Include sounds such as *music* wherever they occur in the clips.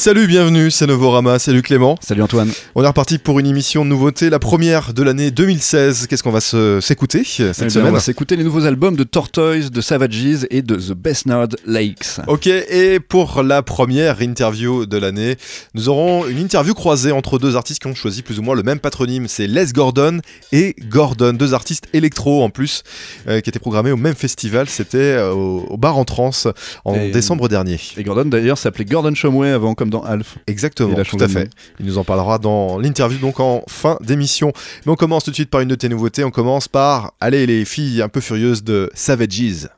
Salut, bienvenue, c'est Novorama, salut Clément. Salut Antoine. On est reparti pour une émission de nouveauté, la première de l'année 2016. Qu'est-ce qu'on va s'écouter cette Eh bien, semaine On va s'écouter les nouveaux albums de Tortoise, de Savages et de The Best Nord Lakes. Ok, et pour la première interview de l'année, nous aurons une interview croisée entre deux artistes qui ont choisi plus ou moins le même patronyme. C'est Les Gordon et Gordon, deux artistes électro en plus, euh, qui étaient programmés au même festival. C'était euh, au, au bar en trance en Et- décembre dernier. Et Gordon d'ailleurs s'appelait Gordon Shumway avant comme dans Alf. Exactement, tout à fait. Il nous en parlera dans l'interview, donc en fin d'émission. Mais on commence tout de suite par une de tes nouveautés. On commence par, allez, les filles un peu furieuses de Savages.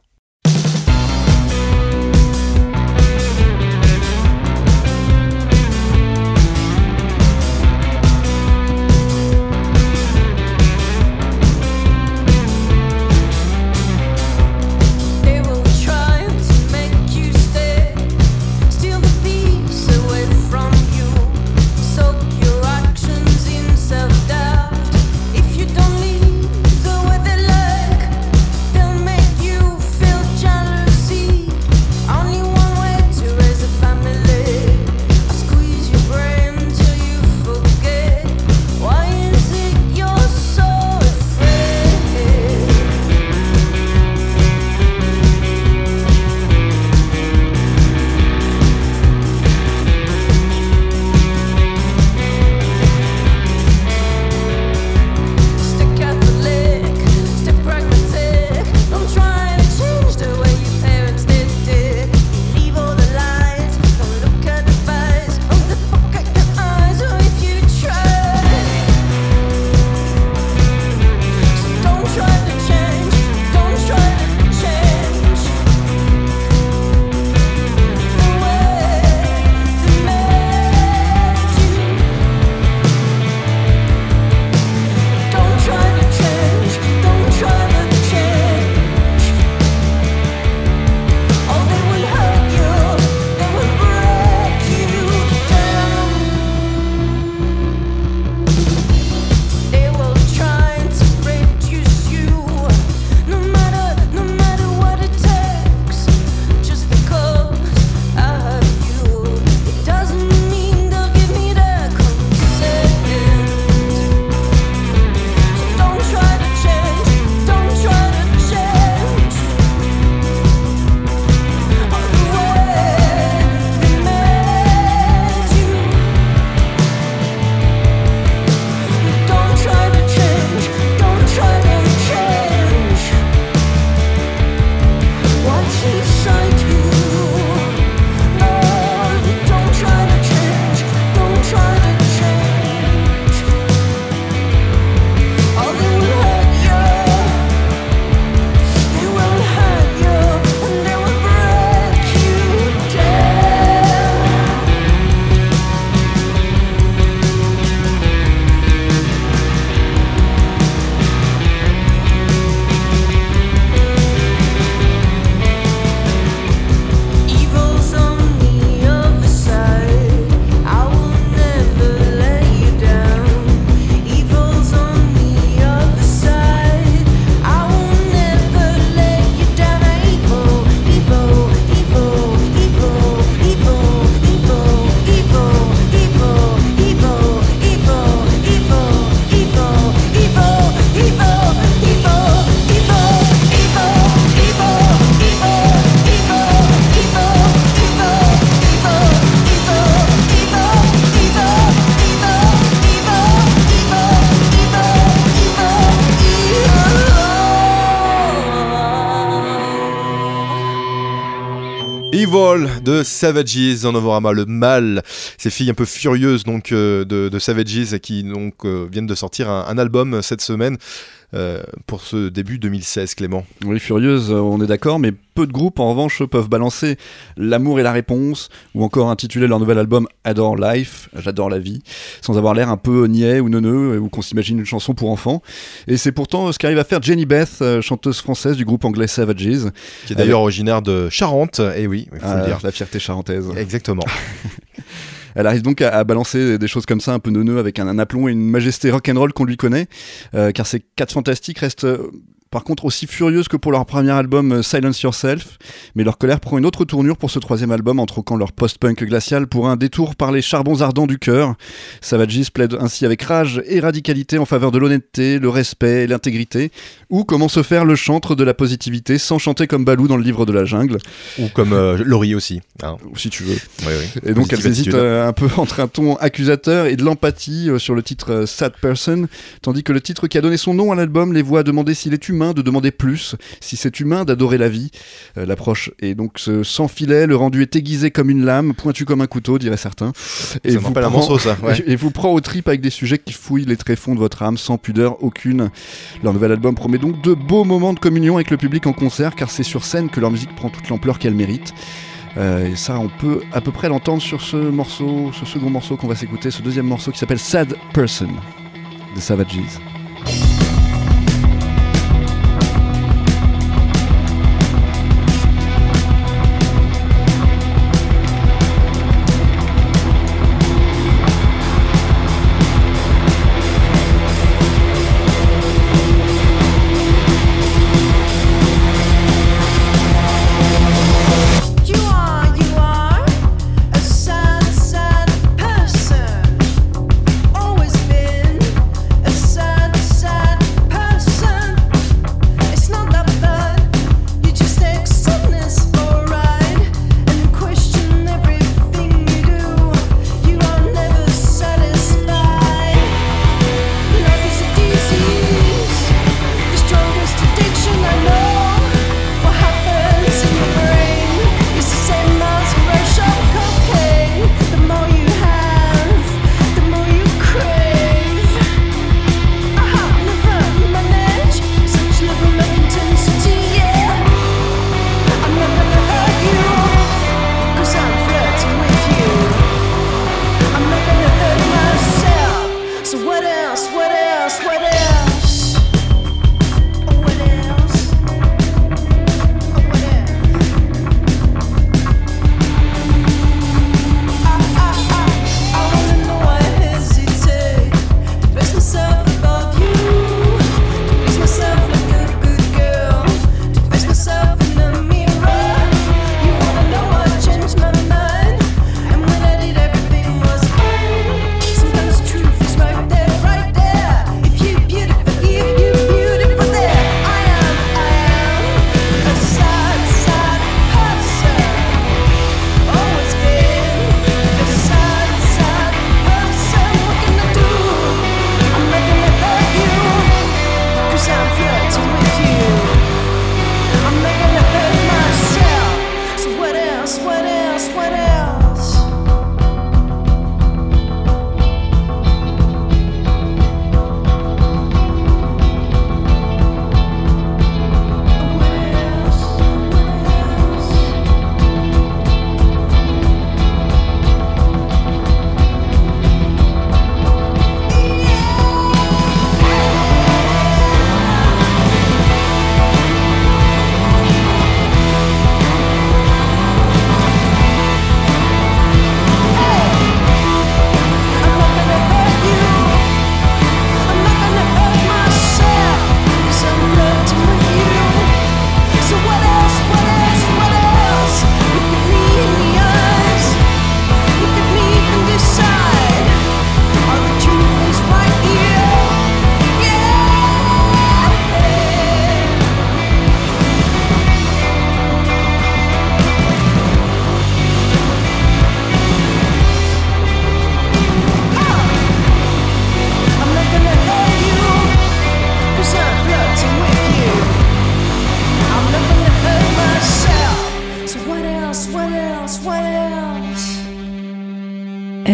De Savages en Novorama, le mal. Ces filles un peu furieuses donc euh, de, de Savages qui donc euh, viennent de sortir un, album cette semaine pour ce début 2016, Clément. Oui, Furieuse, euh, on est d'accord, mais peu de groupes en revanche peuvent balancer L'amour et la réponse, ou encore intituler leur nouvel album Adore Life, J'adore la vie, sans avoir l'air un peu niais ou neuneux, ou qu'on s'imagine une chanson pour enfants. Et c'est pourtant ce qu'arrive à faire Jenny Beth, euh, chanteuse française du groupe anglais Savages. Qui est d'ailleurs originaire de Charente, et oui, il faut Ah, le dire. la fierté charentaise. Exactement. *laughs* Elle arrive donc à, balancer des choses comme ça, un peu neuneux, avec un, un aplomb et une majesté rock'n'roll qu'on lui connaît, euh, car ces quatre fantastiques restent euh, par contre aussi furieuses que pour leur premier album euh, Silence Yourself, mais leur colère prend une autre tournure pour ce troisième album en troquant leur post-punk glacial pour un détour par les charbons ardents du cœur. Savages plaide ainsi avec rage et radicalité en faveur de l'honnêteté, le respect et l'intégrité, ou comment se faire le chantre de la positivité sans chanter comme Balou dans le livre de la jungle, Ou comme euh, Laurie aussi. hein. si tu veux. Oui, oui. Et donc elles hésitent attitude. euh, un peu *laughs* entre un ton accusateur et de l'empathie euh, sur le titre Sad Person, tandis que le titre qui a donné son nom à l'album les voit demander s'il est humain de demander plus, si c'est humain d'adorer la vie. Euh, L'approche est donc ce sans filet, le rendu est aiguisé comme une lame, pointu comme un couteau, diraient certains. Ça me rappelle un prend- morceau, ça. Ouais. *laughs* et vous prend aux tripes avec des sujets qui fouillent les tréfonds de votre âme sans pudeur aucune. Leur nouvel album promet donc de beaux moments de communion avec le public en concert, car c'est sur scène que leur musique prend toute l'ampleur qu'elle mérite. Euh, et ça, on peut à peu près l'entendre sur ce morceau, ce second morceau qu'on va s'écouter, ce deuxième morceau qui s'appelle Sad Person de Savages.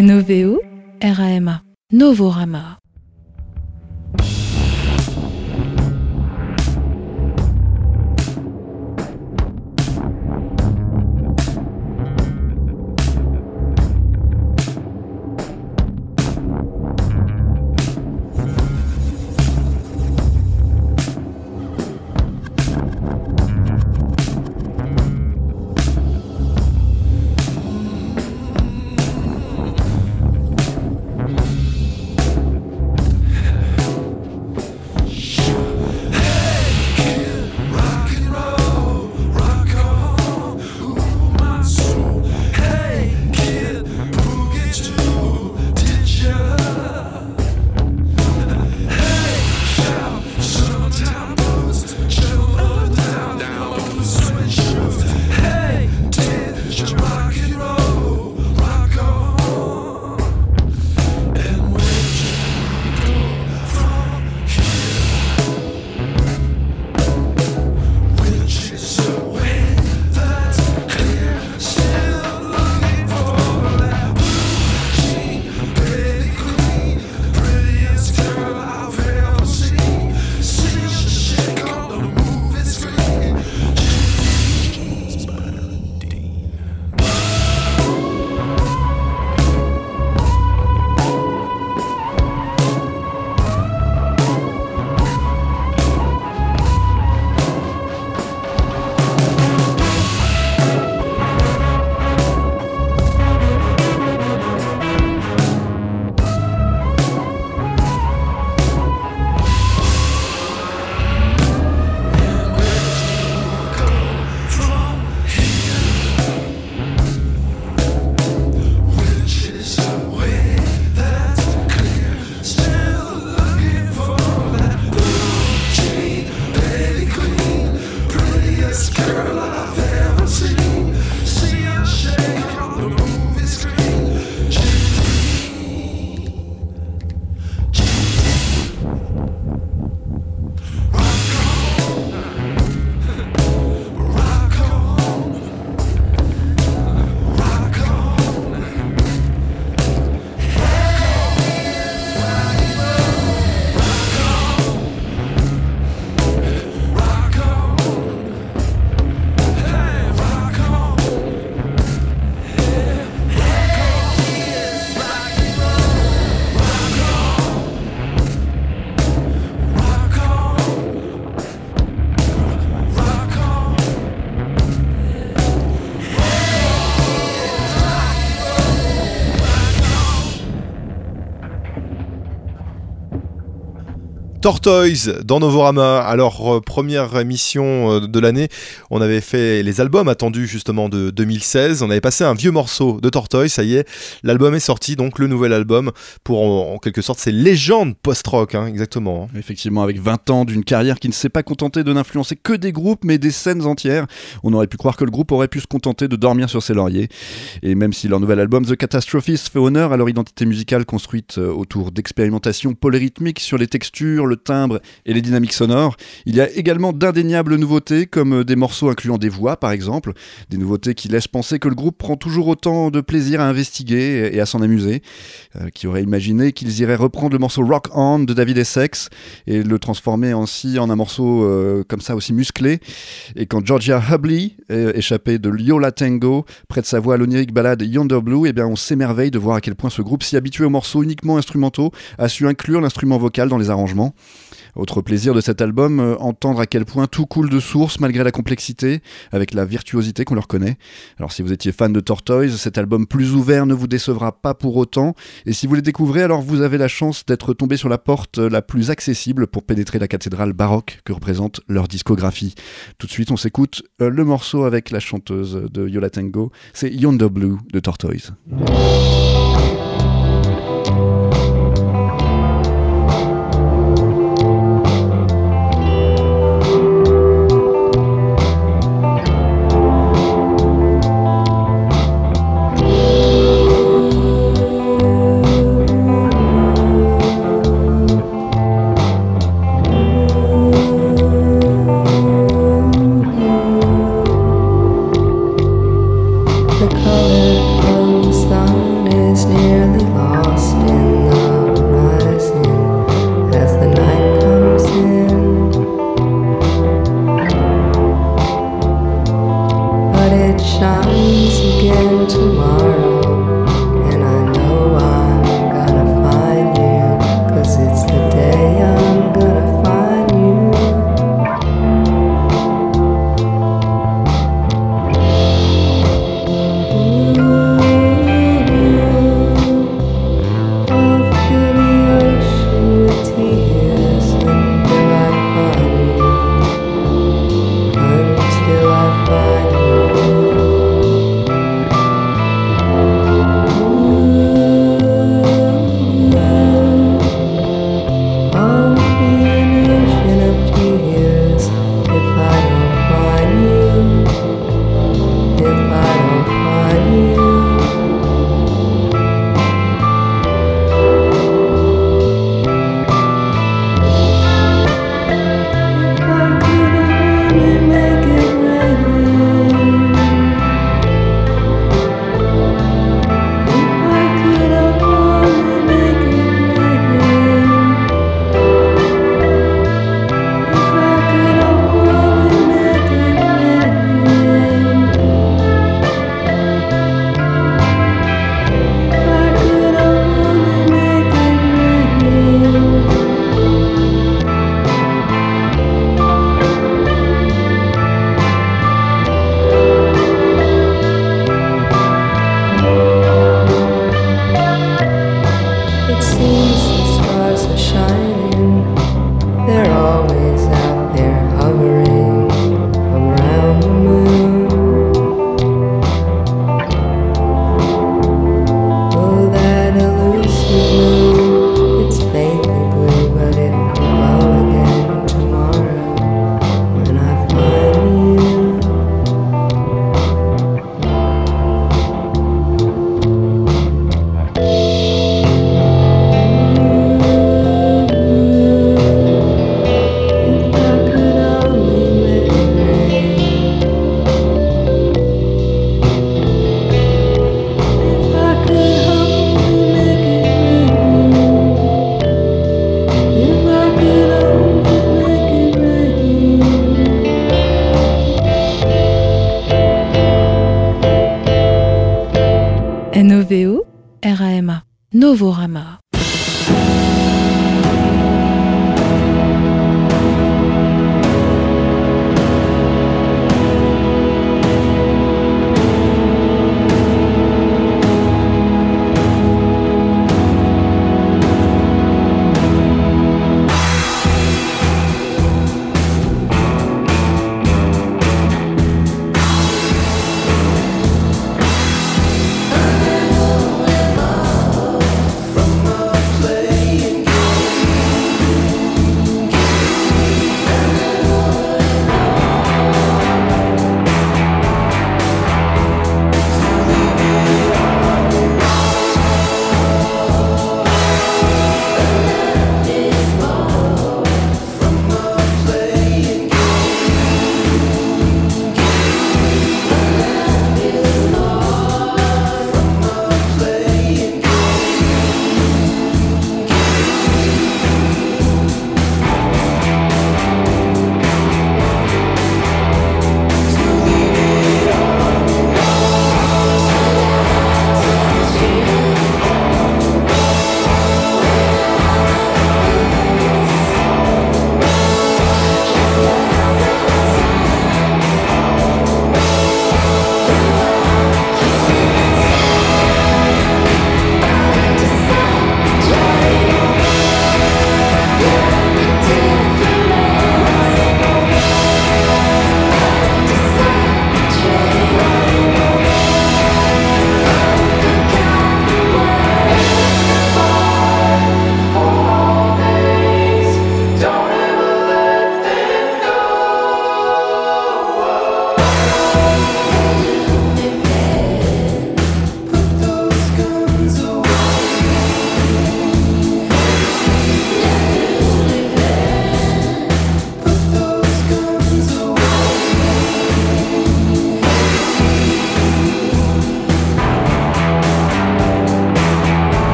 NOVO RAMA Novorama Tortoise dans Novorama. Alors, euh, première émission euh, de l'année, on avait fait les albums attendus justement de 2016. On avait passé un vieux morceau de Tortoise, ça y est, l'album est sorti, donc le nouvel album pour en, quelque sorte ces légendes post-rock, hein, exactement. Effectivement, avec 20 ans d'une carrière qui ne s'est pas contentée de n'influencer que des groupes, mais des scènes entières, on aurait pu croire que le groupe aurait pu se contenter de dormir sur ses lauriers. Et même si leur nouvel album The Catastrophist fait honneur à leur identité musicale construite euh, autour d'expérimentations polyrythmiques sur les textures, le timbre et les dynamiques sonores, il y a également d'indéniables nouveautés, comme euh, des morceaux incluant des voix par exemple, des nouveautés qui laissent penser que le groupe prend toujours autant de plaisir à investiguer et à s'en amuser, euh, qui aurait imaginé qu'ils iraient reprendre le morceau Rock On de David Essex et le transformer ainsi en un morceau euh, comme ça aussi musclé. Et quand Georgia Hubley, échappée de Liola Tango, prête sa voix à l'onirique balade Yonder Blue, eh bien on s'émerveille de voir à quel point ce groupe si habitué aux morceaux uniquement instrumentaux a su inclure l'instrument vocal dans les arrangements. Autre plaisir de cet album, euh, entendre à quel point tout coule de source malgré la complexité, avec la virtuosité qu'on leur connaît. Alors si vous étiez fan de Tortoise, cet album plus ouvert ne vous décevra pas pour autant, et si vous les découvrez, alors vous avez la chance d'être tombé sur la porte la plus accessible pour pénétrer la cathédrale baroque que représente leur discographie. Tout de suite, on s'écoute euh, le morceau avec la chanteuse de Yola Tango, c'est Yonder Blue de Tortoise.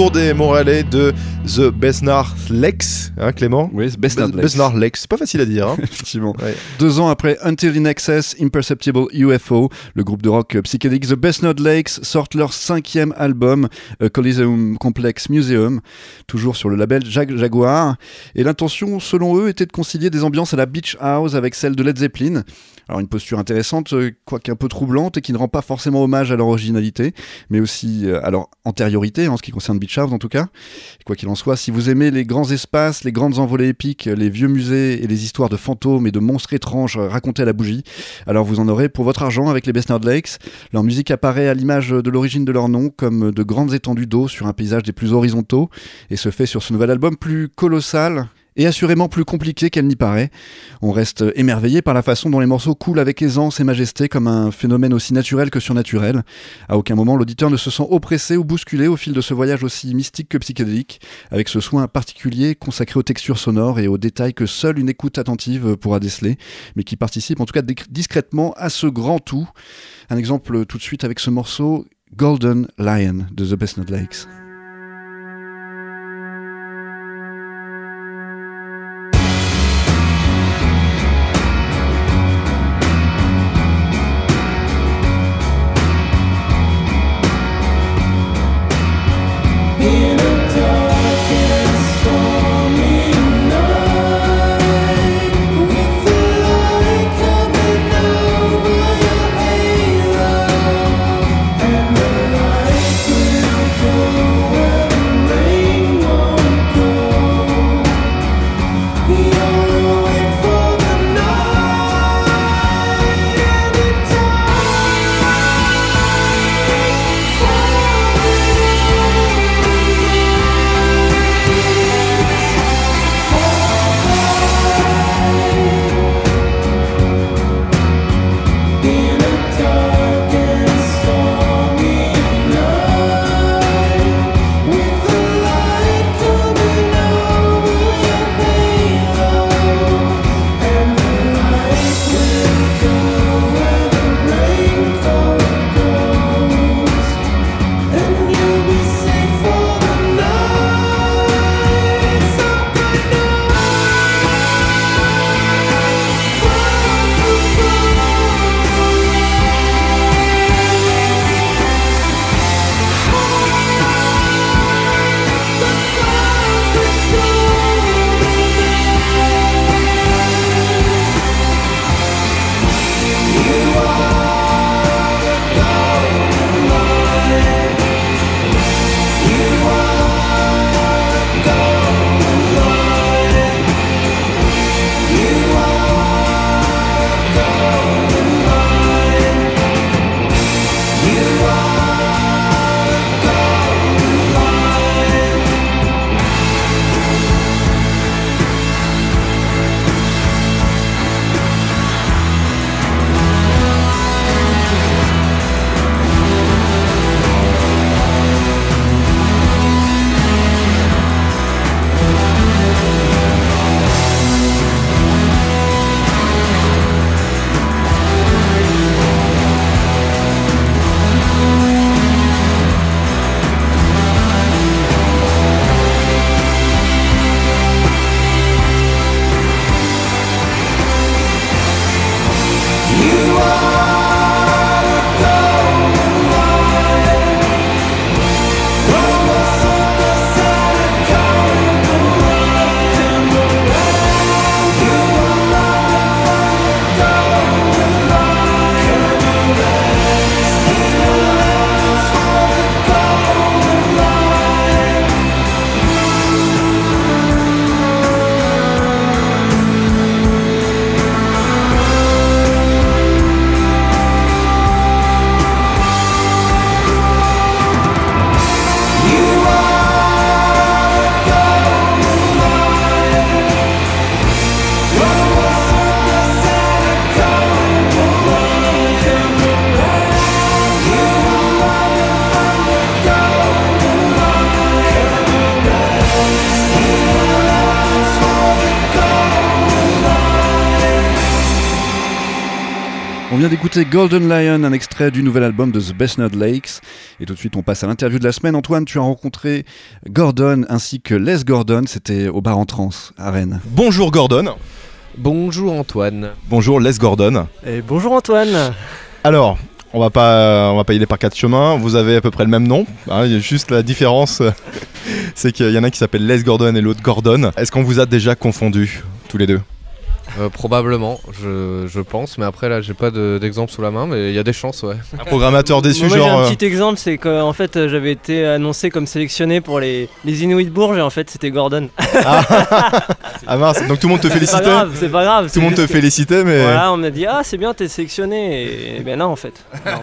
Retour des Montréalais de The Besnard Lex, hein Clément Oui, Not Lex. Besnard Lex, c'est pas facile à dire. Hein. *laughs* Effectivement. Ouais. Deux ans après Until in Excess, Imperceptible UFO, le groupe de rock psychédélique The Best Not Lakes sortent leur cinquième album, A Coliseum Complex Museum, toujours sur le label Jag Jaguar. Et l'intention, selon eux, était de concilier des ambiances à la Beach House avec celle de Led Zeppelin. Alors une posture intéressante, euh, quoique un peu troublante, et qui ne rend pas forcément hommage à leur originalité, mais aussi à leur antériorité, en ce qui concerne Beach House en tout cas. Quoi qu'il en soit, si vous aimez les grands espaces, les grandes envolées épiques, les vieux musées et les histoires de fantômes et de monstres étranges racontées à la bougie, alors vous en aurez pour votre argent avec les Besnard Lakes. Leur musique apparaît à l'image de l'origine de leur nom comme de grandes étendues d'eau sur un paysage des plus horizontaux et se fait sur ce nouvel album plus colossal et assurément plus compliqué qu'elle n'y paraît. On reste émerveillé par la façon dont les morceaux coulent avec aisance et majesté comme un phénomène aussi naturel que surnaturel. À aucun moment l'auditeur ne se sent oppressé ou bousculé au fil de ce voyage aussi mystique que psychédélique, avec ce soin particulier consacré aux textures sonores et aux détails que seule une écoute attentive pourra déceler, mais qui participe en tout cas discrètement à ce grand tout. Un exemple tout de suite avec ce morceau Golden Lion de The Best Not Lakes. D'écouter Golden Lion, un extrait du nouvel album de The Best Nut Lakes. Et tout de suite, on passe à l'interview de la semaine. Antoine, tu as rencontré Gordon ainsi que Les Gordon. C'était au bar en trance à Rennes. Bonjour Gordon. Bonjour Antoine. Bonjour Les Gordon. Et bonjour Antoine Alors, on va pas, on va pas y aller par quatre chemins. Vous avez à peu près le même nom. hein, il y a juste la différence, *laughs* c'est qu'il y en a un qui s'appelle Les Gordon et l'autre Gordon. Est-ce qu'on vous a déjà confondu tous les deux? Euh, probablement, je, je pense, mais après là j'ai pas de- d'exemple sous la main, mais il y a des chances, ouais. Un programmateur déçu, Moi j'ai genre. un euh, petit exemple, c'est qu'en fait euh, j'avais été annoncé comme sélectionné pour les, les Inuits de Bourges et en fait c'était Gordon. Ah *laughs* mince, donc tout le monde te C'est pas félicitait. grave, c'est pas grave. Tout le monde te félicitait, mais. Voilà, on m'a dit ah c'est bien t'es sélectionné et, et ben non en fait. Non. *laughs*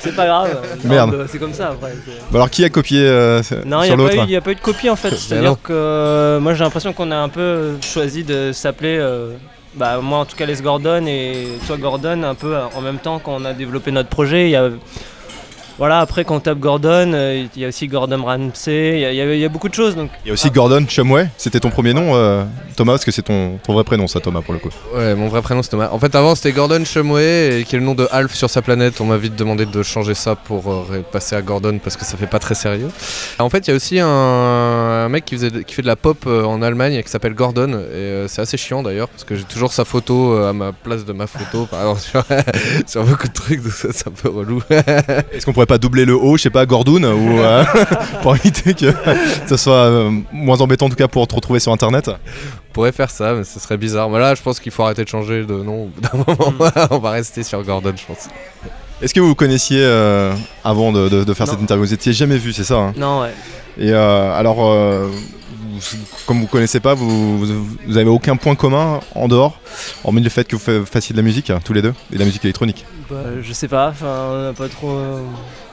C'est pas grave. Merde. Non, C'est comme ça après. Bah alors qui a copié euh, Non, il sur n'y a, pas l'autre eu- y a pas eu de copie en fait. *laughs* non. C'est-à-dire que euh, moi j'ai l'impression qu'on a un peu choisi de s'appeler, euh, bah, moi en tout cas Les Gordon et toi Gordon un peu euh, en même temps quand on a développé notre projet. Il y a, voilà, après quand on tape Gordon, euh, il y a aussi Gordon Ramsay, il y a- il y, a- il y a beaucoup de choses. Donc, Il y a aussi Gordon Chumway. C'était ton premier nom, euh, Thomas, parce que c'est ton, ton vrai prénom, ça, Thomas, pour le coup. Ouais, mon vrai prénom c'est Thomas. En fait, avant c'était Gordon Shumway, et qui est le nom de Alf sur sa planète. On m'a vite demandé de changer ça pour euh, ré- passer à Gordon parce que ça fait pas très sérieux. En fait, il y a aussi un, un mec qui, faisait de- qui fait de la pop euh, en Allemagne qui s'appelle Gordon, et euh, c'est assez chiant d'ailleurs parce que j'ai toujours sa photo euh, à ma place de ma photo, par exemple, *laughs* sur, sur beaucoup de trucs, donc ça, c'est un peu relou. Est-ce qu'on pourrait pas doubler le haut, je sais pas, Gordon, ou euh, *laughs* pour éviter que ça soit euh, moins embêtant en tout cas pour te retrouver sur internet On pourrait faire ça, mais ce serait bizarre. Mais là, je pense qu'il faut arrêter de changer de nom d'un moment. *laughs* On va rester sur Gordon, je pense. Est-ce que vous vous connaissiez euh, avant de, de- de faire Non. cette interview Vous étiez jamais vu, c'est ça hein? Non, ouais. Et euh, alors, euh, comme vous connaissez pas, vous, vous, vous avez aucun point commun en dehors, hormis le fait que vous fa- fassiez de la musique, tous les deux, et de la musique électronique Bah, je sais pas, enfin, on a pas trop. euh,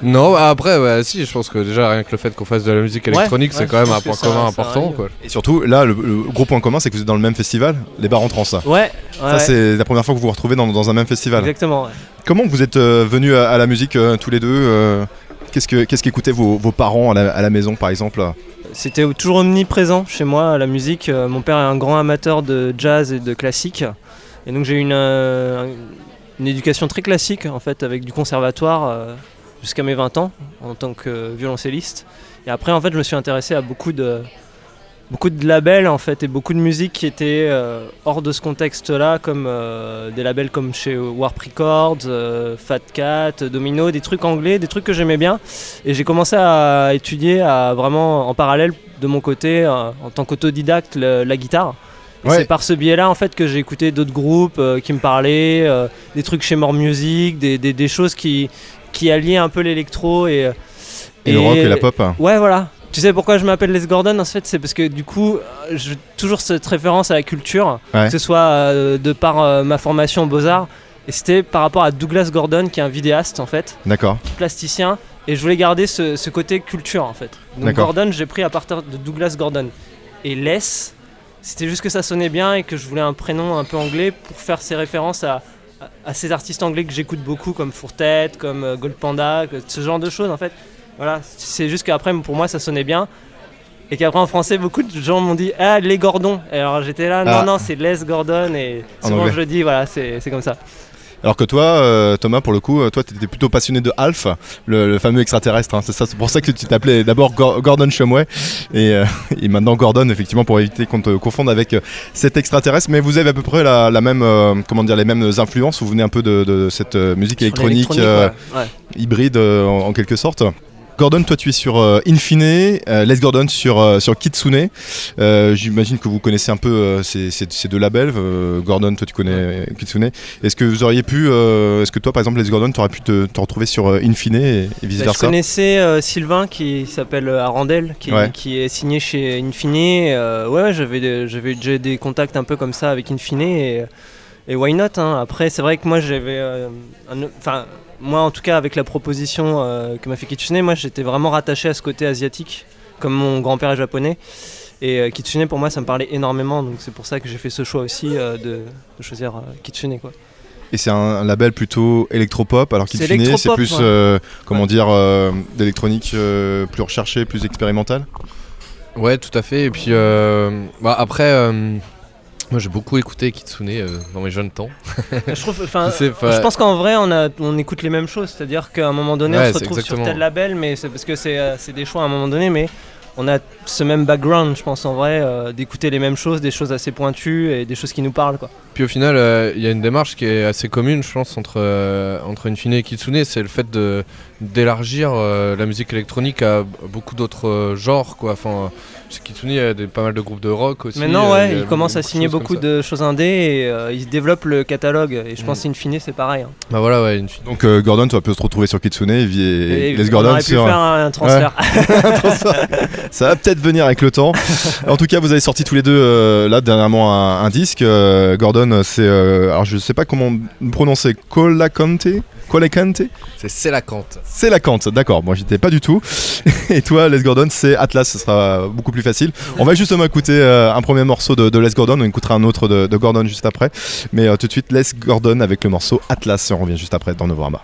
Non, bah, après, ouais, si, je pense que déjà rien que le fait qu'on fasse de la musique électronique, ouais, c'est quand même un point ça- commun ça important, quoi. Et surtout, là, le, le gros point commun, c'est que vous êtes dans le même festival, les bars en trans. Ça, Ouais, ouais. ouais. c'est la première fois que vous vous retrouvez dans, dans un même festival. Exactement, ouais. Comment vous êtes euh, venus à, à la musique euh, tous les deux euh, Qu'est-ce que qu'est-ce qu'écoutaient vos, vos parents à la, à la maison, par exemple C'était toujours omniprésent chez moi, la musique. Euh, Mon père est un grand amateur de jazz et de classique. Et donc j'ai eu une, euh, éducation très classique, en fait, avec du conservatoire euh, jusqu'à mes 20 ans, en tant que violoncelliste. Et après, en fait, je me suis intéressé à beaucoup de, beaucoup de labels, en fait, et beaucoup de musique qui étaient euh, hors de ce contexte-là, comme euh, des labels comme chez Warp Records, euh, Fat Cat, Domino, des trucs anglais, des trucs que j'aimais bien. Et j'ai commencé à étudier à vraiment en parallèle de mon côté, en tant qu'autodidacte, le- la guitare. Et Ouais. C'est par ce biais-là en fait que j'ai écouté d'autres groupes qui me parlaient, des trucs chez More Music, des, des- des choses qui, qui alliaient un peu l'électro et, euh, Et, le rock et la pop hein. Ouais, voilà. Tu sais pourquoi je m'appelle Les Gordon En fait, c'est parce que du coup, euh, j'ai toujours cette référence à la culture, Ouais. que ce soit euh, de par euh, ma formation Beaux-Arts. Et c'était par rapport à Douglas Gordon, qui est un vidéaste en fait D'accord. plasticien et je voulais garder ce, ce côté culture en fait. Donc. Gordon, j'ai pris à partir de Douglas Gordon. Et Les, c'était juste que ça sonnait bien et que je voulais un prénom un peu anglais pour faire ces références à, à, à ces artistes anglais que j'écoute beaucoup, comme Fourtet, comme Gold Panda, ce genre de choses en fait. Voilà, c'est juste qu'après pour moi ça sonnait bien. Et qu'après en français, beaucoup de gens m'ont dit Ah, les Gordon. Et alors j'étais là, non, Ah. non, c'est Les Gordon. Et En souvent je le dis, voilà, c'est comme ça. Alors que toi, euh, Thomas, pour le coup, euh, toi, tu étais plutôt passionné de Alf, le, le fameux extraterrestre. hein, c'est ça, c'est pour ça que tu t'appelais d'abord Gor- Gordon Shumway et, euh, *laughs* et maintenant Gordon, effectivement, pour éviter qu'on te confonde avec cet extraterrestre. Mais vous avez à peu près la, la même, euh, comment dire, les mêmes influences. Vous venez un peu de, de cette musique électronique, l'électronique, ouais. Ouais. hybride en, en quelque sorte. Gordon, toi tu es sur euh, Infine, euh, Les Gordon sur, euh, sur Kitsune. Euh, J'imagine que vous connaissez un peu ces, ces- ces deux labels. Gordon, toi tu connais Kitsune. Est-ce que vous auriez pu, est-ce que toi par exemple Les Gordon, tu aurais pu te, te retrouver sur Infine et, et vice Bah, je versa connaissais Sylvain qui s'appelle Arandel, qui, Ouais. qui est signé chez Infine. ouais, j'avais déjà des contacts un peu comme ça avec Infine et, et why not hein. Après, c'est vrai que moi j'avais. Enfin, moi en tout cas, avec la proposition euh, que m'a fait Kitsune, moi j'étais vraiment rattaché à ce côté asiatique, comme mon grand-père est japonais. Et euh, Kitsune pour moi ça me parlait énormément, donc c'est pour ça que j'ai fait ce choix aussi euh, de, de choisir euh, Kitsune. Quoi. Et c'est un, un label plutôt électropop, alors qu'Infine c'est plus, ouais. euh, comment Ouais. dire, euh, d'électronique euh, plus recherchée, plus expérimentale. Ouais, tout à fait. Et puis, euh, bah, après, euh, Moi j'ai beaucoup écouté Kitsune euh, dans mes jeunes temps. je trouve, *laughs* pas. pense qu'en vrai, on, a, on écoute les mêmes choses. C'est-à-dire qu'à un moment donné, Ouais, on se retrouve exactement. sur tel label, mais c'est parce que c'est euh, c'est des choix à un moment donné, mais on a ce même background, je pense, en vrai, euh, d'écouter les mêmes choses, des choses assez pointues et des choses qui nous parlent, quoi. Puis au final, euh, il y a une démarche qui est assez commune, je pense, entre, euh, entre Infine et Kitsune, c'est le fait d'élargir la musique électronique à beaucoup d'autres genres, quoi. Enfin, euh, Kitsune, il y a des, pas mal de groupes de rock aussi. Maintenant, euh, ouais, il ils commencent à signer beaucoup ça. de choses indé et euh, ils développent le catalogue. Et je Mm. pense qu'in fine, c'est pareil. hein. Bah voilà, ouais, Infine. Donc euh, Gordon, tu vas peut se retrouver sur Kitsune et, et, Et Les on Gordon aurait pu sur. faire *laughs* un transfert. Ça va peut-être venir avec le temps. En tout cas, vous avez sorti tous les deux euh, là dernièrement un, un disque. Euh, Gordon, c'est euh, alors je sais pas comment prononcer. Colacante. C'est C'est la cante. C'est la Cante, d'accord. Moi, j'étais pas du tout. *laughs* Et toi, Les Gordon, c'est Atlas. Ce sera beaucoup plus facile. On va justement écouter euh, un premier morceau de, de Les Gordon. On écoutera un autre de, de Gordon juste après. Mais euh, tout de suite, Les Gordon avec le morceau Atlas. On revient juste après dans Novorama.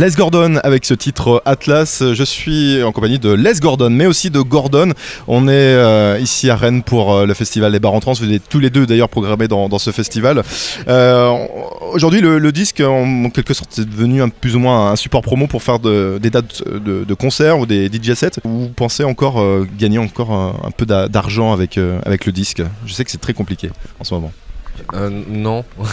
Les Gordon avec ce titre Atlas. Je suis en compagnie de Les Gordon, mais aussi de Gordon. On est euh, ici à Rennes pour euh, le festival des Bars en Trans. Vous êtes tous les deux d'ailleurs programmés dans, dans ce festival. Euh, Aujourd'hui, le, le disque, en, en quelque sorte, c'est devenu un, plus ou moins un support promo pour faire de- des dates de, de concerts ou des DJ sets. Vous pensez encore euh, gagner encore un, un peu d'a- d'argent avec, euh, avec le disque? Je sais que c'est très compliqué en ce moment. Euh, non. *laughs*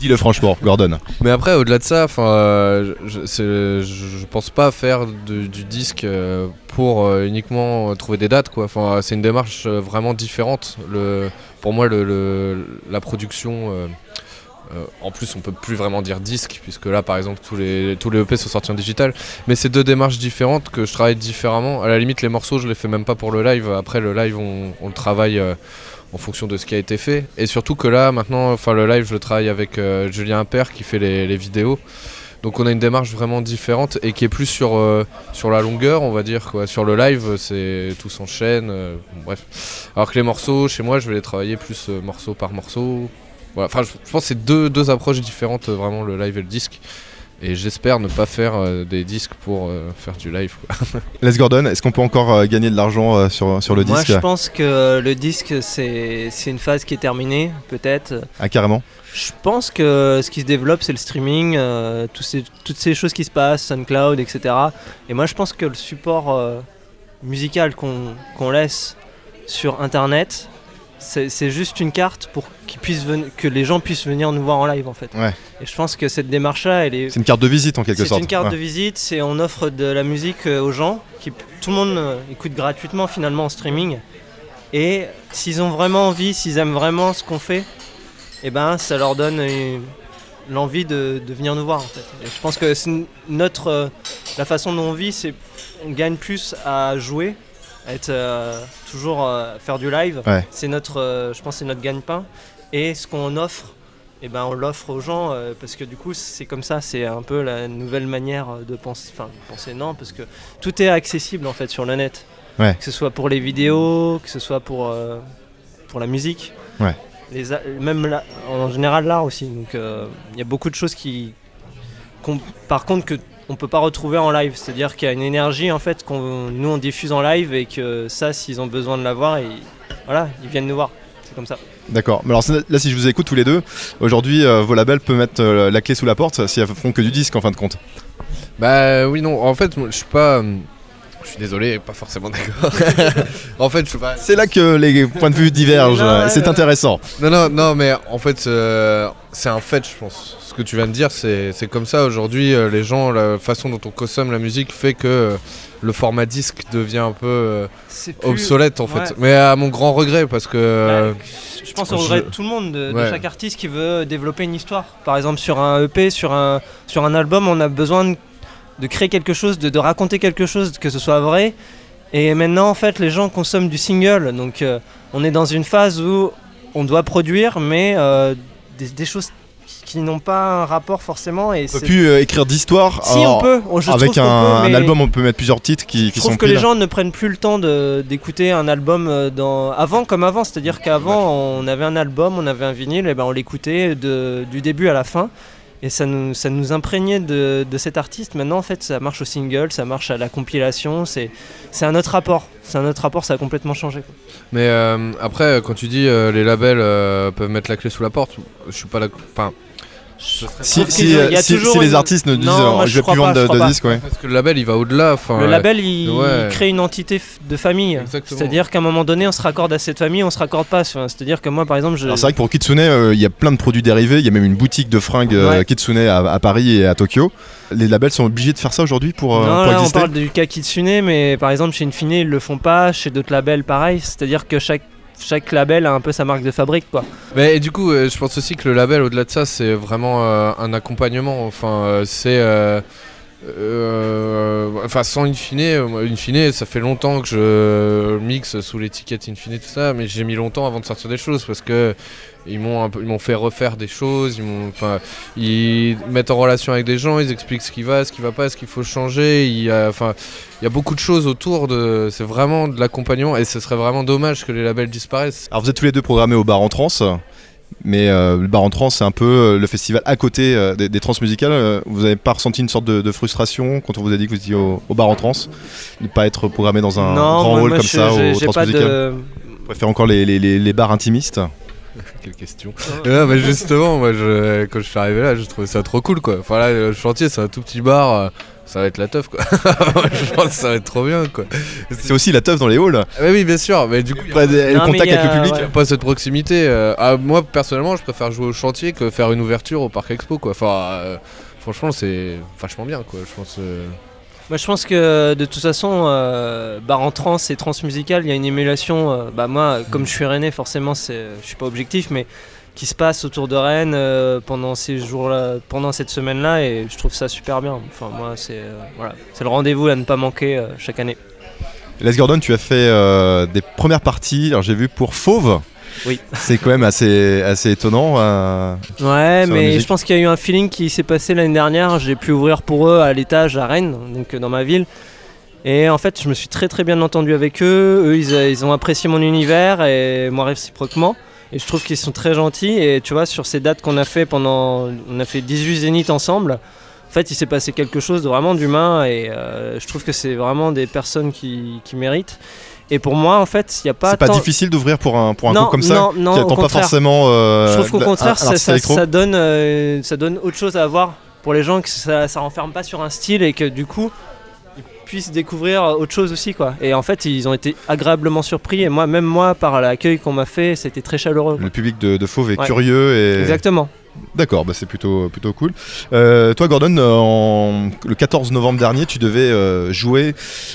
Dis-le franchement, Gordon. Mais après, au-delà de ça, euh, je, je- je pense pas faire du disque euh, pour euh, uniquement trouver des dates, quoi. Enfin, c'est une démarche vraiment différente. Le, pour moi, le, la production. en plus, on peut plus vraiment dire disque, puisque là, par exemple, tous les, tous les EP sont sortis en digital. Mais c'est deux démarches différentes que je travaille différemment. À la limite, les morceaux, je les fais même pas pour le live. Après, le live, on, on le travaille en fonction de ce qui a été fait. Et surtout que là, maintenant, enfin, le live, je le travaille avec euh, Julien Appert qui fait les, vidéos. Donc on a une démarche vraiment différente et qui est plus sur, euh, sur la longueur, on va dire. Quoi. Sur le live, c'est tout s'enchaîne. euh, bref. Alors que les morceaux, chez moi, je vais les travailler plus morceau par morceau. Voilà. Enfin, je, je pense que c'est deux, deux approches différentes, vraiment, le live et le disque. Et j'espère ne pas faire euh, des disques pour euh, faire du live. Quoi. *laughs* Les Gordon, est-ce qu'on peut encore euh, gagner de l'argent euh, sur, sur le Moi, disque? je pense que le disque, c'est c'est une phase qui est terminée, peut-être. Ah, carrément. Je pense que ce qui se développe, c'est le streaming, euh, ces- toutes ces choses qui se passent, SoundCloud, etc. Et moi, je pense que le support euh, musical qu'on qu'on laisse sur Internet, c'est c'est juste une carte pour qu'ils puissent que les gens puissent venir nous voir en live, en fait. Ouais. Et je pense que cette démarche-là, elle est, C'est une carte de visite en quelque c'est sorte. une carte Ouais. de visite, c'est on offre de la musique euh, aux gens, qui, tout le monde euh, écoute gratuitement finalement en streaming. Et s'ils ont vraiment envie, s'ils aiment vraiment ce qu'on fait, et ben ça leur donne euh, l'envie de, de venir nous voir en fait. Et je pense que c'est notre la façon dont on vit, c'est on gagne plus à jouer, être euh, toujours euh, faire du live. Ouais. C'est notre, euh, je pense, c'est notre gagne-pain. Et ce qu'on offre, et ben on l'offre aux gens euh, parce que du coup c'est comme ça, c'est un peu la nouvelle manière de penser, enfin de penser non parce que tout est accessible en fait sur le net. Ouais. Que ce soit pour les vidéos, que ce soit pour pour la musique. Ouais. Les même la- en général l'art aussi. Donc il y a beaucoup de choses qui, par contre que on peut pas retrouver en live. C'est-à-dire qu'il y a une énergie en fait qu'on nous on diffuse en live et que ça s'ils ont besoin de l'avoir, et voilà ils viennent nous voir. C'est comme ça. D'accord. Mais alors là, si je vous écoute tous les deux, aujourd'hui, euh, vos labels peuvent mettre euh, la clé sous la porte si elles font que du disque en fin de compte. Bah oui, non, en fait, moi, je suis pas. Je suis désolé, pas forcément d'accord. *laughs* en fait, je suis pas. C'est là que les points de vue divergent. C'est intéressant. Non, non, non, mais en fait, euh, c'est un fait, je pense. Ce que tu viens de dire, c'est c'est comme ça. Aujourd'hui, euh, les gens, la façon dont on consomme la musique fait que euh, le format disque devient un peu euh, plus- obsolète, en fait. ouais. Mais à mon grand regret, parce que. euh, Bah, je pense au je- regret de tout le monde, de, de chaque artiste qui veut développer une histoire. Par exemple, sur un EP, sur un, sur un album, on a besoin de, de créer quelque chose, de, de raconter quelque chose, que ce soit vrai. Et maintenant, en fait, les gens consomment du single. Donc, euh, on est dans une phase où on doit produire, mais euh, des, des choses qui n'ont pas un rapport forcément. Et On peut plus euh, écrire d'histoire. Si, on peut. Je Avec un, peut, album, on peut mettre plusieurs titres qui, je qui trouve sont que les gens ne prennent plus le temps d'écouter un album euh, dans avant comme avant, c'est-à-dire qu'avant on avait un album, on avait un vinyle, et ben on l'écoutait du début à la fin. Et ça nous, ça nous imprégnait de, de cet artiste. Maintenant, en fait, ça marche au single, ça marche à la compilation. C'est un autre rapport. C'est un autre rapport, ça a complètement changé. quoi. Mais euh, après, quand tu dis euh, les labels euh, peuvent mettre la clé sous la porte, je suis pas d'accord. Enfin, Si, si, euh, si- les artistes ne disent Non, moi, euh, je vais plus pas, vendre de, disques, ouais. Parce que le label il va au-delà. Le euh, label, il, ouais. il crée une entité de famille. C'est-à-dire qu'à un moment donné, on se raccorde à cette famille, on se raccorde pas. C'est-à-dire que moi, par exemple, je. Alors c'est vrai que pour Kitsune, euh, il y a plein de produits dérivés. Il y a même une boutique de fringues euh, Ouais. Kitsune à, à Paris et à Tokyo. Les labels sont obligés de faire ça aujourd'hui pour, euh, non, pour là, on exister. parle du cas Kitsune, mais par exemple, chez Infine, ils le font pas. Chez d'autres labels, pareil. C'est-à-dire que chaque, chaque label a un peu sa marque de fabrique, quoi. Mais et du coup, euh, je pense aussi que le label, au-delà de ça, c'est vraiment euh, un accompagnement. Enfin, euh, c'est. enfin, sans Infine, ça fait longtemps que je mixe sous l'étiquette Infine, tout ça, mais j'ai mis longtemps avant de sortir des choses parce que ils m'ont ils m'ont fait refaire des choses, ils m'ont, enfin, ils mettent en relation avec des gens, ils expliquent ce qui va, ce qui va pas, ce qu'il faut changer. Il y a, enfin, il y a beaucoup de choses autour de. C'est vraiment de l'accompagnement et ce serait vraiment dommage que les labels disparaissent. Alors vous êtes tous les deux programmés au bar en trans. Mais euh, le bar en trans, c'est un peu euh, le festival à côté euh, des, des trans musicales. Euh, Vous n'avez pas ressenti une sorte de, de frustration quand on vous a dit que vous étiez au, au bar en trans De ne pas être programmé dans un non, grand moi, hall moi, comme je- ça au trans pas musicales de. Vous préférez encore les, les- les- les bars intimistes? *laughs* Quelle question. non, mais justement, moi, je, quand je suis arrivé là, je trouvais ça trop cool, quoi. Enfin, là, le chantier, c'est un tout petit bar. euh, Ça va être la teuf, quoi. *laughs* je pense que ça va être trop bien, quoi. C'est aussi la teuf dans les halls. Ah, mais oui, bien sûr. Mais du coup, Pas Non, contact il y a- avec le public. ouais. pas cette proximité. euh, ah, moi, personnellement, je préfère jouer au chantier que faire une ouverture au Parc Expo, quoi. Enfin, euh, franchement, c'est vachement bien, quoi. Je pense. euh, Moi, je pense que de toute façon, euh, bar en trans et trans musical, il y a une émulation. euh, bah moi, comme je suis rennais, forcément, je suis pas objectif, mais qui se passe autour de Rennes euh, pendant ces jours-là, pendant cette semaine-là, et je trouve ça super bien. Enfin, moi, c'est voilà, c'est le rendez-vous à ne pas manquer chaque année. Les Gordon, tu as fait des premières parties. Alors j'ai vu pour Fauve. Oui. C'est quand même assez, assez étonnant. euh, Ouais, mais je pense qu'il y a eu un feeling qui s'est passé l'année dernière. J'ai pu ouvrir pour eux à l'étage à Rennes, donc euh, dans ma ville. Et en fait, je me suis très très bien entendu avec eux. Eux, ils, euh, ils ont apprécié mon univers et moi réciproquement. Et je trouve qu'ils sont très gentils. Et tu vois, sur ces dates qu'on a fait pendant. On a fait 18 zéniths ensemble. En fait, il s'est passé quelque chose de vraiment d'humain. Et euh, je trouve que c'est vraiment des personnes qui, qui méritent. Et pour moi, en fait, il n'y a pas C'est pas tant- difficile d'ouvrir pour un, pour un non, groupe comme ça non, non, qui attend pas forcément. euh, Je trouve qu'au contraire, ça, donne, euh, ça donne autre chose à voir pour les gens, que ça, ça renferme pas sur un style et que du coup, ils puissent découvrir autre chose aussi. quoi. Et en fait, ils ont été agréablement surpris. Et moi, même moi, par l'accueil qu'on m'a fait, c'était très chaleureux. quoi. Le public de, de Fauve est Ouais. curieux et Exactement. D'accord, bah c'est plutôt plutôt cool. Euh, toi, Gordon, euh, le 14 novembre dernier, tu devais euh, jouer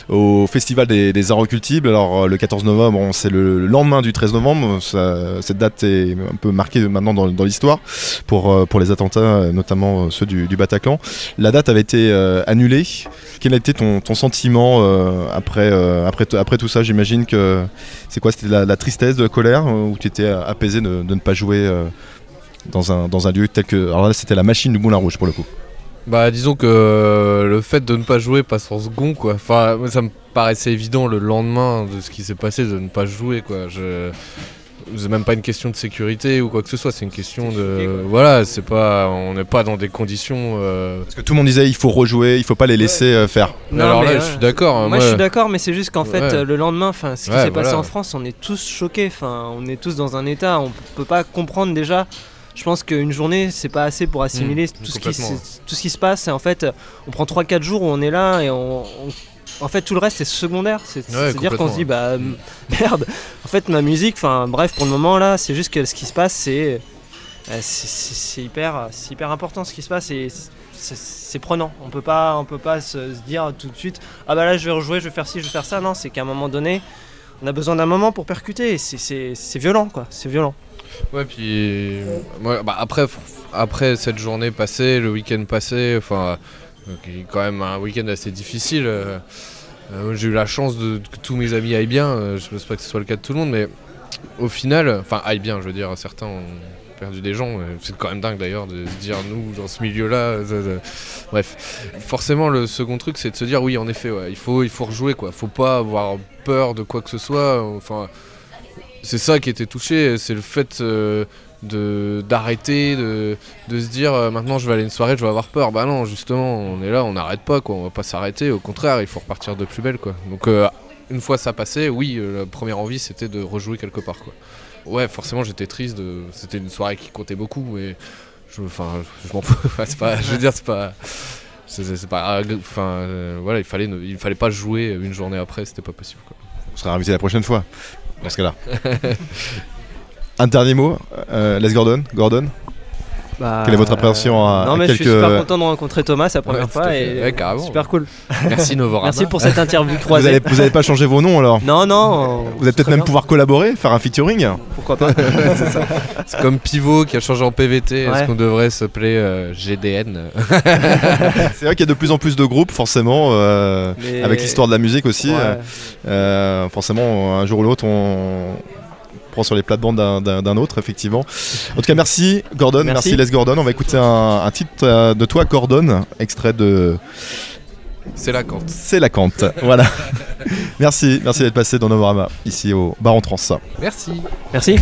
au festival des, des arts occultibles. Alors le 14 novembre, c'est le lendemain du 13 novembre. Cette date est un peu marquée maintenant dans, l'histoire pour pour les attentats, notamment ceux du, Bataclan. La date avait été annulée. Quel a été ton, ton sentiment après, après, après tout ça? J'imagine que c'est quoi? C'était la, la tristesse, de la colère Ou tu étais apaisé de, de ne pas jouer dans, un, dans un lieu tel que. Alors là, c'était la machine du Moulin Rouge pour le coup. Bah disons que euh, le fait de ne pas jouer passe en second quoi. Enfin ça me paraissait évident le lendemain de ce qui s'est passé de ne pas jouer quoi. Je c'est même pas une question de sécurité ou quoi que ce soit, c'est une question de voilà, c'est pas on n'est pas dans des conditions euh, Parce que tout le monde disait il faut rejouer, il faut pas les laisser euh, faire. mais alors là, je suis d'accord. hein, Moi, je suis d'accord, mais c'est juste qu'en fait, Ouais. le lendemain, enfin, ce qui Ouais, s'est passé en France, on est tous choqués. Enfin, on est tous dans un état, on peut pas comprendre déjà. Je pense qu'une journée, c'est pas assez pour assimiler tout, ce qui, complètement, se- ouais. tout ce qui se passe. Et en fait, on prend 3-4 jours où on est là et on, on- en fait, tout le reste, c'est secondaire. C'est- Ouais, C'est-à-dire qu'on se dit, bah m- *laughs* merde. En fait, ma musique, enfin, bref, pour le moment là, c'est juste que ce qui se passe, c'est. euh, c'est- hyper, c'est hyper important ce qui se passe et c'est- prenant. On peut pas, on peut pas se, se dire tout de suite ah bah là je vais rejouer, je vais faire ci, je vais faire ça. Non, c'est qu'à un moment donné, on a besoin d'un moment pour percuter. c'est violent quoi, c'est violent. Ouais, puis ouais, bah, après, après cette journée passée, le week-end passé, enfin, euh, quand même un week-end assez difficile. euh, euh, J'ai eu la chance de, que tous mes amis aillent bien. je pense pas que ce soit le cas de tout le monde, mais au final, enfin, aillent bien, je veux dire, certains ont perdu des gens. C'est quand même dingue d'ailleurs de se dire, nous, dans ce milieu-là. Bref, forcément, le second truc, c'est de se dire, oui, en effet, il, faut, il faut rejouer, quoi. Faut pas avoir peur de quoi que ce soit. Enfin c'est ça qui était touché, c'est le fait euh, d'arrêter, de, de se dire euh, maintenant je vais aller une soirée, je vais avoir peur. Bah non, justement, on est là, on n'arrête pas, quoi. On va pas s'arrêter. Au contraire, il faut repartir de plus belle, quoi. Donc euh, une fois ça passé, oui, la première envie c'était de rejouer quelque part, quoi. Ouais, forcément j'étais triste. C'était une soirée qui comptait beaucoup et je, je, m'en *laughs* c'est pas, je veux dire, c'est pas. C'est pas. Enfin, voilà, il fallait, ne- il fallait pas jouer une journée après, c'était pas possible. On sera invité la prochaine fois, dans ce cas-là. un dernier mot, euh, Les Gordon, Gordon? Quelle est votre appréhension à- Non à mais je suis super content de rencontrer Thomas, c'est la première Ouais, fois et Ouais, super cool. Merci *laughs* Novorama. Merci pour cette interview Vous croisée. vous allez pas changer vos noms alors Non non. Vous allez peut-être même bien. pouvoir collaborer, faire un featuring Pourquoi pas. *laughs* C'est comme Pivot qui a changé en PVT. Est-ce qu'on devrait s'appeler euh, GDN *laughs* C'est vrai qu'il y a de plus en plus de groupes, forcément, euh, Mais- avec l'histoire de la musique aussi. Ouais. euh, euh, forcément, un jour ou l'autre, on prend sur les plates-bandes d'un- d'un d'un autre, effectivement. En tout cas, merci Gordon, merci, Merci. Les Gordon. On va écouter un, un titre euh, de toi, Gordon, extrait de C'est la cante. C'est la Cante. voilà. *laughs* merci, merci d'être passé dans Novorama, ici au Bar en Trans. Merci. Merci.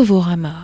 N-O-V-O-R-A-M-A.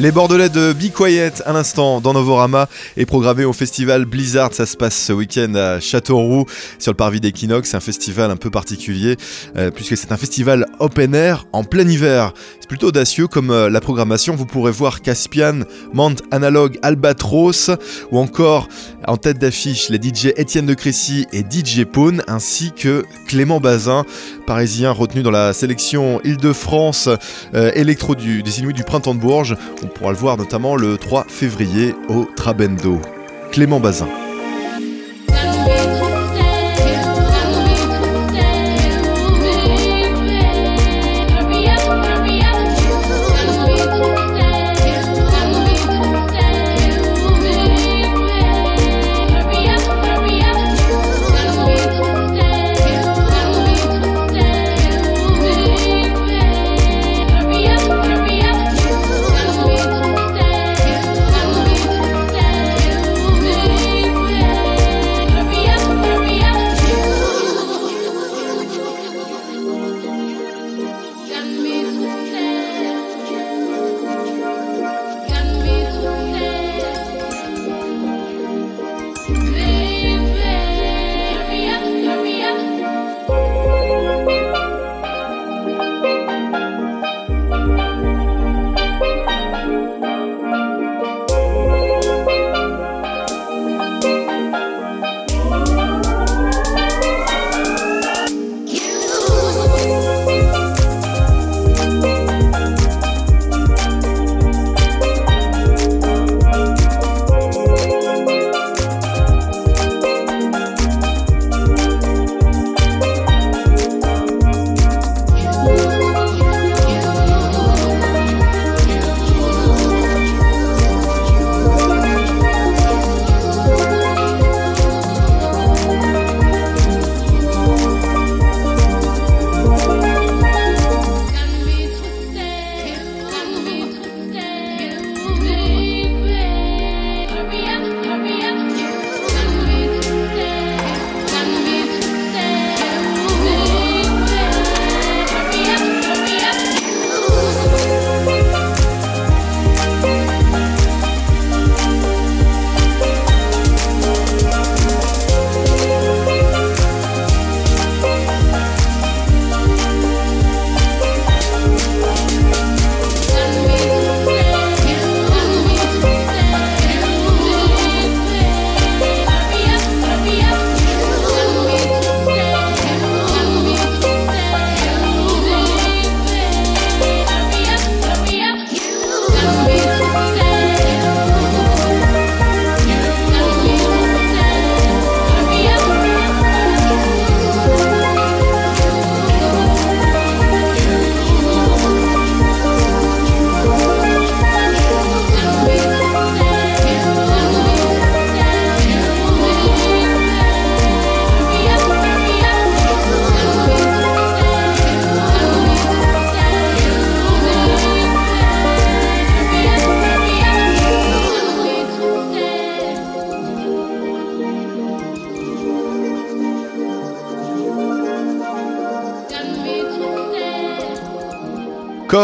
Les Bordelais de Be Quiet à l'instant dans Novorama est programmé au festival Blizzard. Ça se passe ce week-end à Châteauroux sur le parvis d'Equinox. C'est un festival un peu particulier euh, puisque c'est un festival open air en plein hiver. C'est plutôt audacieux comme euh, la programmation. Vous pourrez voir Caspian, Mant Analog, Albatros ou encore en tête d'affiche les DJ Étienne de Crécy et DJ Pone ainsi que Clément Bazin, parisien retenu dans la sélection Île-de-France euh, électro du, des Inuits du printemps de Bourges. Pourra le voir notamment le 3 février au Trabendo. Clément Bazin.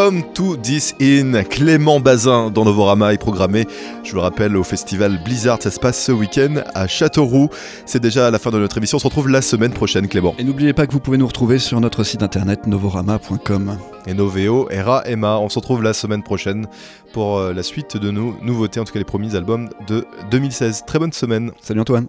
Comme To This In, Clément Bazin dans Novorama est programmé, je vous le rappelle, au festival Blizzard. Ça se passe ce week-end à Châteauroux. C'est déjà à la fin de notre émission. On se retrouve la semaine prochaine, Clément. Et n'oubliez pas que vous pouvez nous retrouver sur notre site internet novorama.com. Et Noveo, Era, Emma. On se retrouve la semaine prochaine pour euh, la suite de nos nouveautés, en tout cas les promis albums de 2016. Très bonne semaine. Salut Antoine.